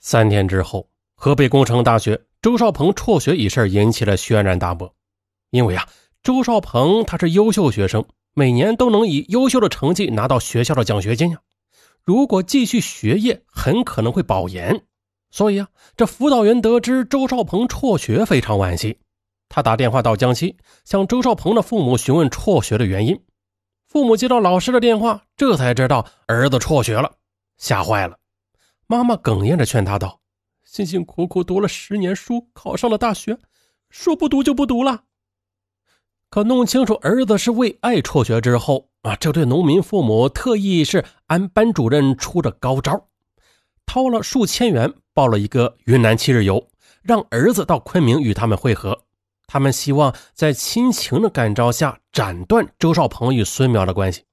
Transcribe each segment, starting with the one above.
三天之后，河北工程大学周少鹏辍学一事引起了轩然大波。因为啊，周少鹏他是优秀学生，每年都能以优秀的成绩拿到学校的奖学金呀。如果继续学业，很可能会保研。所以啊，这辅导员得知周少鹏辍学，非常惋惜。他打电话到江西，向周少鹏的父母询问辍学的原因。父母接到老师的电话，这才知道儿子辍学了，吓坏了。妈妈哽咽着劝他道：“辛辛苦苦读了十年书，考上了大学，说不读就不读了。”可弄清楚儿子是为爱辍学之后啊，这对农民父母特意是按班主任出的高招，掏了数千元报了一个云南七日游，让儿子到昆明与他们会合。他们希望在亲情的感召下斩断周少鹏与孙淼的关系。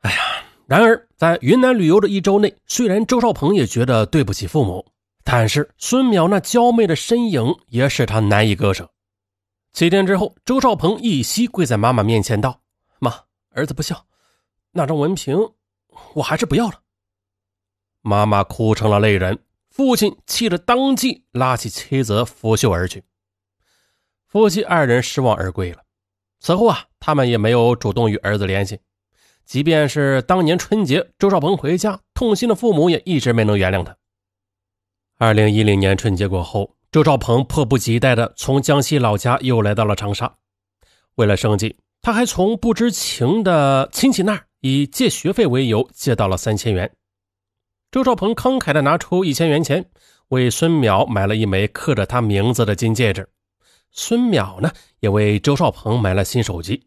哎呀，然而在云南旅游的一周内，虽然周少鹏也觉得对不起父母，但是孙淼那娇媚的身影也使他难以割舍。七天之后，周少鹏一膝跪在妈妈面前道：“妈，儿子不孝，那张文凭我还是不要了。”妈妈哭成了泪人，父亲气得当即拉起妻子拂袖而去。夫妻二人失望而归了。此后啊，他们也没有主动与儿子联系，即便是当年春节周少鹏回家，痛心的父母也一直没能原谅他。二零一零年春节过后。周少鹏迫不及待地从江西老家又来到了长沙，为了生计，他还从不知情的亲戚那儿以借学费为由借到了三千元。周少鹏慷慨地拿出一千元钱，为孙淼买了一枚刻着他名字的金戒指。孙淼呢，也为周少鹏买了新手机。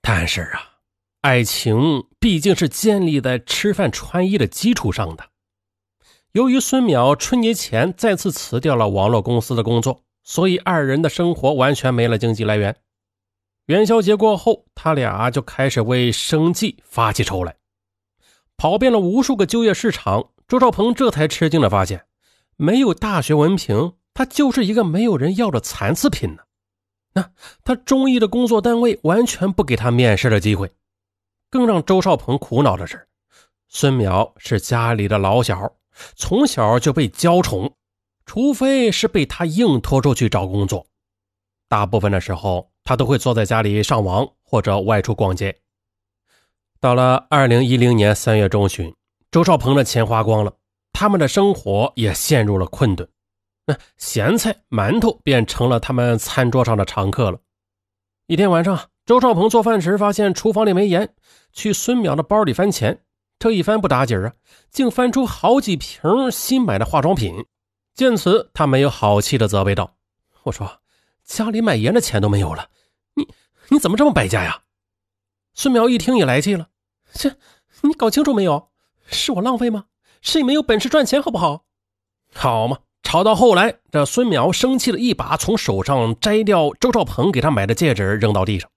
但是啊，爱情毕竟是建立在吃饭穿衣的基础上的。由于孙淼春节前再次辞掉了网络公司的工作，所以二人的生活完全没了经济来源。元宵节过后，他俩就开始为生计发起愁来。跑遍了无数个就业市场，周少鹏这才吃惊的发现，没有大学文凭，他就是一个没有人要的残次品呢。那他中意的工作单位完全不给他面试的机会。更让周少鹏苦恼的是，孙淼是家里的老小。从小就被娇宠，除非是被他硬拖出去找工作，大部分的时候他都会坐在家里上网或者外出逛街。到了二零一零年三月中旬，周少鹏的钱花光了，他们的生活也陷入了困顿，那咸菜馒头便成了他们餐桌上的常客了。一天晚上，周少鹏做饭时发现厨房里没盐，去孙淼的包里翻钱。这一翻不打紧啊，竟翻出好几瓶新买的化妆品。见此，他没有好气的责备道：“我说，家里买盐的钱都没有了，你你怎么这么败家呀？”孙淼一听也来气了：“这你搞清楚没有？是我浪费吗？是你没有本事赚钱，好不好？好嘛！”吵到后来，这孙淼生气的一把从手上摘掉周少鹏给他买的戒指，扔到地上：“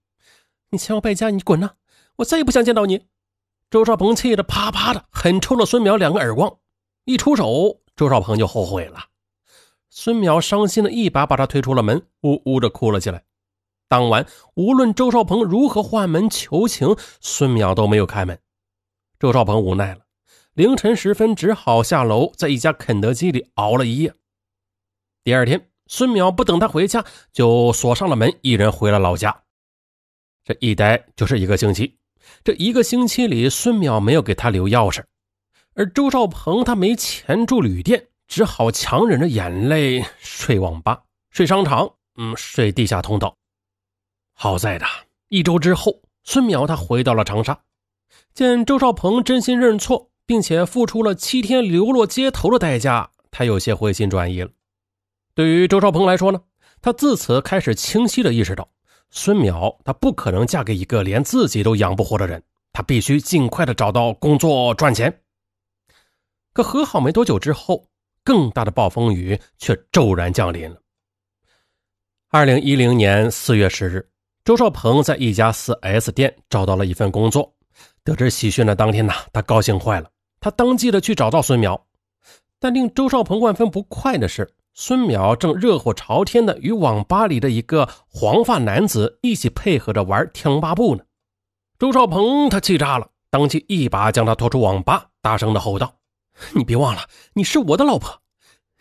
你嫌我败家，你滚呐！我再也不想见到你。”周少鹏气得啪啪的狠抽了孙淼两个耳光，一出手，周少鹏就后悔了。孙淼伤心的一把把他推出了门，呜呜的哭了起来。当晚，无论周少鹏如何换门求情，孙淼都没有开门。周少鹏无奈了，凌晨时分只好下楼，在一家肯德基里熬了一夜。第二天，孙淼不等他回家，就锁上了门，一人回了老家。这一待就是一个星期。这一个星期里，孙淼没有给他留钥匙，而周少鹏他没钱住旅店，只好强忍着眼泪睡网吧、睡商场，嗯，睡地下通道。好在的，一周之后，孙淼他回到了长沙，见周少鹏真心认错，并且付出了七天流落街头的代价，他有些回心转意了。对于周少鹏来说呢，他自此开始清晰的意识到。孙淼，她不可能嫁给一个连自己都养不活的人，她必须尽快的找到工作赚钱。可和好没多久之后，更大的暴风雨却骤然降临了。二零一零年四月十日，周少鹏在一家四 S 店找到了一份工作。得知喜讯的当天呐，他高兴坏了，他当即的去找到孙淼。但令周少鹏万分不快的是。孙淼正热火朝天的与网吧里的一个黄发男子一起配合着玩天龙八部呢。周少鹏他气炸了，当即一把将他拖出网吧，大声的吼道：“你别忘了，你是我的老婆，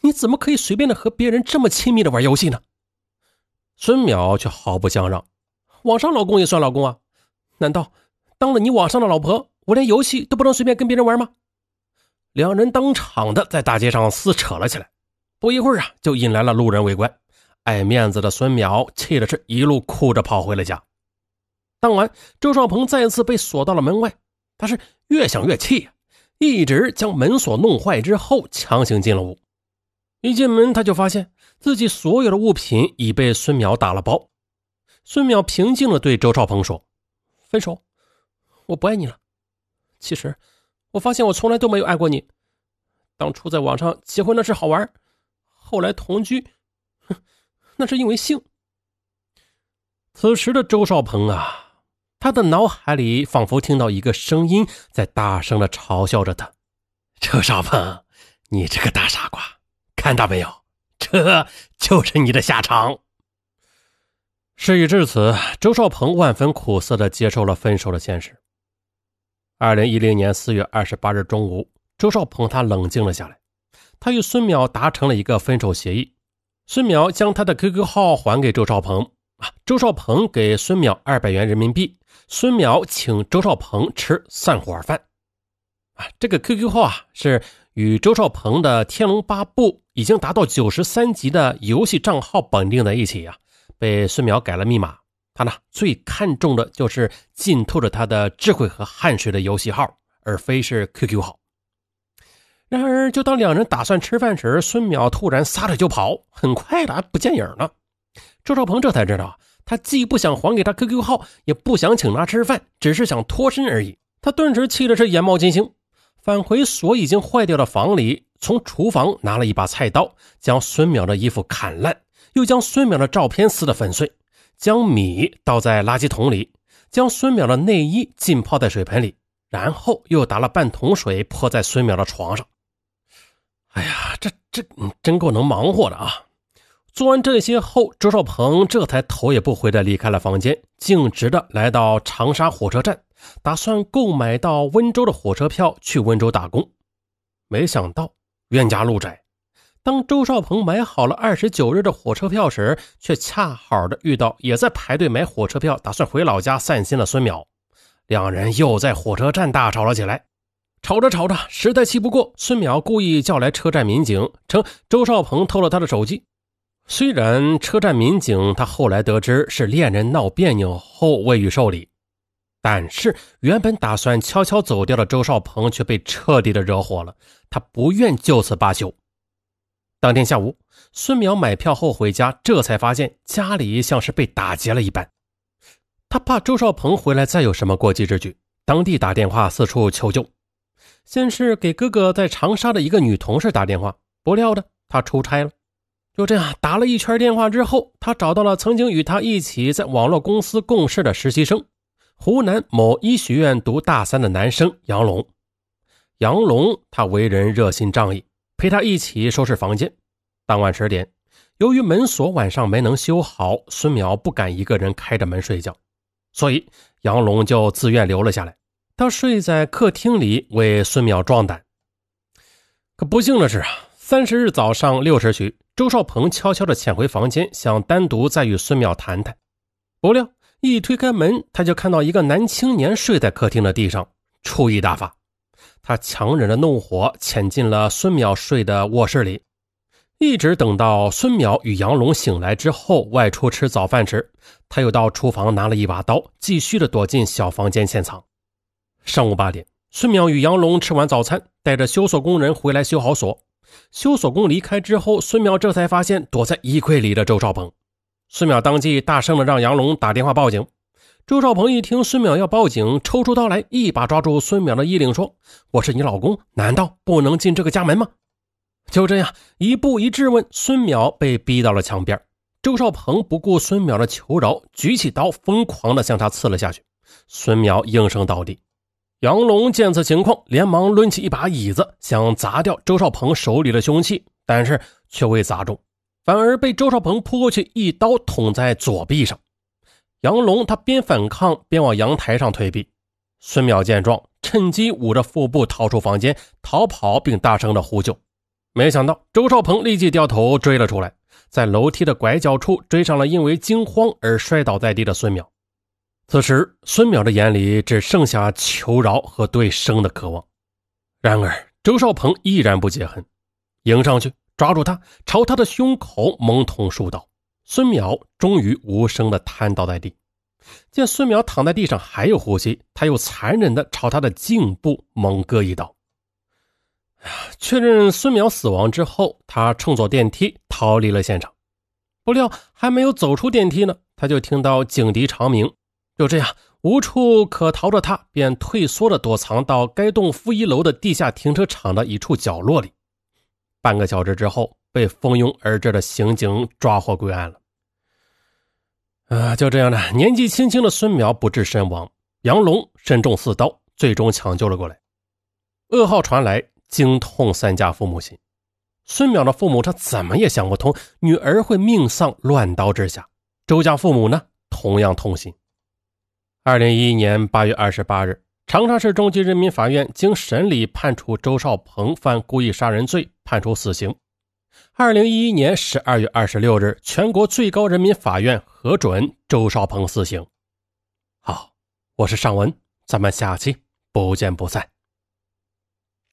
你怎么可以随便的和别人这么亲密的玩游戏呢？孙淼却毫不相让，网上老公也算老公啊？难道当了你网上的老婆，我连游戏都不能随便跟别人玩吗？两人当场的在大街上撕扯了起来，不一会儿啊，就引来了路人围观。爱面子的孙淼气的是一路哭着跑回了家。当晚，周少鹏再次被锁到了门外，他是越想越气呀，一直将门锁弄坏之后，强行进了屋。一进门，他就发现自己所有的物品已被孙淼打了包。孙淼平静地对周少鹏说：“分手，我不爱你了。其实，我发现我从来都没有爱过你。当初在网上结婚那是好玩，后来同居，哼，那是因为性。”此时的周少鹏啊。他的脑海里仿佛听到一个声音在大声的嘲笑着他：“周少鹏，你这个大傻瓜，看到没有？这就是你的下场。”事已至此，周少鹏万分苦涩的接受了分手的现实。二零一零年四月二十八日中午，周少鹏他冷静了下来，他与孙淼达成了一个分手协议，孙淼将他的 QQ 号还给周少鹏。啊，周少鹏给孙淼二百元人民币，孙淼请周少鹏吃散伙饭。啊，这个 QQ 号啊是与周少鹏的《天龙八部》已经达到九十三级的游戏账号绑定在一起呀，被孙淼改了密码。他呢最看重的就是浸透着他的智慧和汗水的游戏号，而非是 QQ 号。然而，就当两人打算吃饭时，孙淼突然撒腿就跑，很快的不见影了。周少鹏这才知道，他既不想还给他 QQ 号，也不想请他吃饭，只是想脱身而已。他顿时气的是眼冒金星，返回锁已经坏掉的房里，从厨房拿了一把菜刀，将孙淼的衣服砍烂，又将孙淼的照片撕得粉碎，将米倒在垃圾桶里，将孙淼的内衣浸泡在水盆里，然后又打了半桶水泼在孙淼的床上。哎呀，这这真够能忙活的啊！做完这些后，周少鹏这才头也不回的离开了房间，径直的来到长沙火车站，打算购买到温州的火车票去温州打工。没想到冤家路窄，当周少鹏买好了二十九日的火车票时，却恰好的遇到也在排队买火车票、打算回老家散心的孙淼，两人又在火车站大吵了起来。吵着吵着，实在气不过，孙淼故意叫来车站民警，称周少鹏偷了他的手机。虽然车站民警他后来得知是恋人闹别扭后未予受理，但是原本打算悄悄走掉的周少鹏却被彻底的惹火了，他不愿就此罢休。当天下午，孙淼买票后回家，这才发现家里像是被打劫了一般。他怕周少鹏回来再有什么过激之举，当地打电话四处求救，先是给哥哥在长沙的一个女同事打电话，不料的他出差了。就这样打了一圈电话之后，他找到了曾经与他一起在网络公司共事的实习生，湖南某医学院读大三的男生杨龙。杨龙他为人热心仗义，陪他一起收拾房间。当晚十点，由于门锁晚上没能修好，孙淼不敢一个人开着门睡觉，所以杨龙就自愿留了下来。他睡在客厅里为孙淼壮胆。可不幸的是啊，三十日早上六时许。周少鹏悄悄地潜回房间，想单独再与孙淼谈谈。不料一推开门，他就看到一个男青年睡在客厅的地上，醋意大发。他强忍着怒火，潜进了孙淼睡的卧室里，一直等到孙淼与杨龙醒来之后外出吃早饭时，他又到厨房拿了一把刀，继续的躲进小房间潜藏。上午八点，孙淼与杨龙吃完早餐，带着修锁工人回来修好锁。修锁工离开之后，孙淼这才发现躲在衣柜里的周少鹏。孙淼当即大声的让杨龙打电话报警。周少鹏一听孙淼要报警，抽出刀来，一把抓住孙淼的衣领，说：“我是你老公，难道不能进这个家门吗？”就这样，一步一质问，孙淼被逼到了墙边。周少鹏不顾孙淼的求饶，举起刀，疯狂的向他刺了下去。孙淼应声倒地。杨龙见此情况，连忙抡起一把椅子，想砸掉周少鹏手里的凶器，但是却未砸中，反而被周少鹏扑过去一刀捅在左臂上。杨龙他边反抗边往阳台上退避。孙淼见状，趁机捂着腹部逃出房间，逃跑并大声的呼救。没想到周少鹏立即掉头追了出来，在楼梯的拐角处追上了因为惊慌而摔倒在地的孙淼。此时，孙淼的眼里只剩下求饶和对生的渴望。然而，周少鹏依然不解恨，迎上去抓住他，朝他的胸口猛捅数刀。孙淼终于无声的瘫倒在地。见孙淼躺在地上还有呼吸，他又残忍的朝他的颈部猛割一刀。确认孙淼死亡之后，他乘坐电梯逃离了现场。不料还没有走出电梯呢，他就听到警笛长鸣。就这样，无处可逃的他便退缩的躲藏到该栋负一楼的地下停车场的一处角落里。半个小时之后，被蜂拥而至的刑警抓获归案了。啊，就这样的，年纪轻轻的孙淼不治身亡，杨龙身中四刀，最终抢救了过来。噩耗传来，惊痛三家父母心。孙淼的父母他怎么也想不通，女儿会命丧乱刀之下。周家父母呢，同样痛心。二零一一年八月二十八日，长沙市中级人民法院经审理，判处周少鹏犯故意杀人罪，判处死刑。二零一一年十二月二十六日，全国最高人民法院核准周少鹏死刑。好，我是尚文，咱们下期不见不散。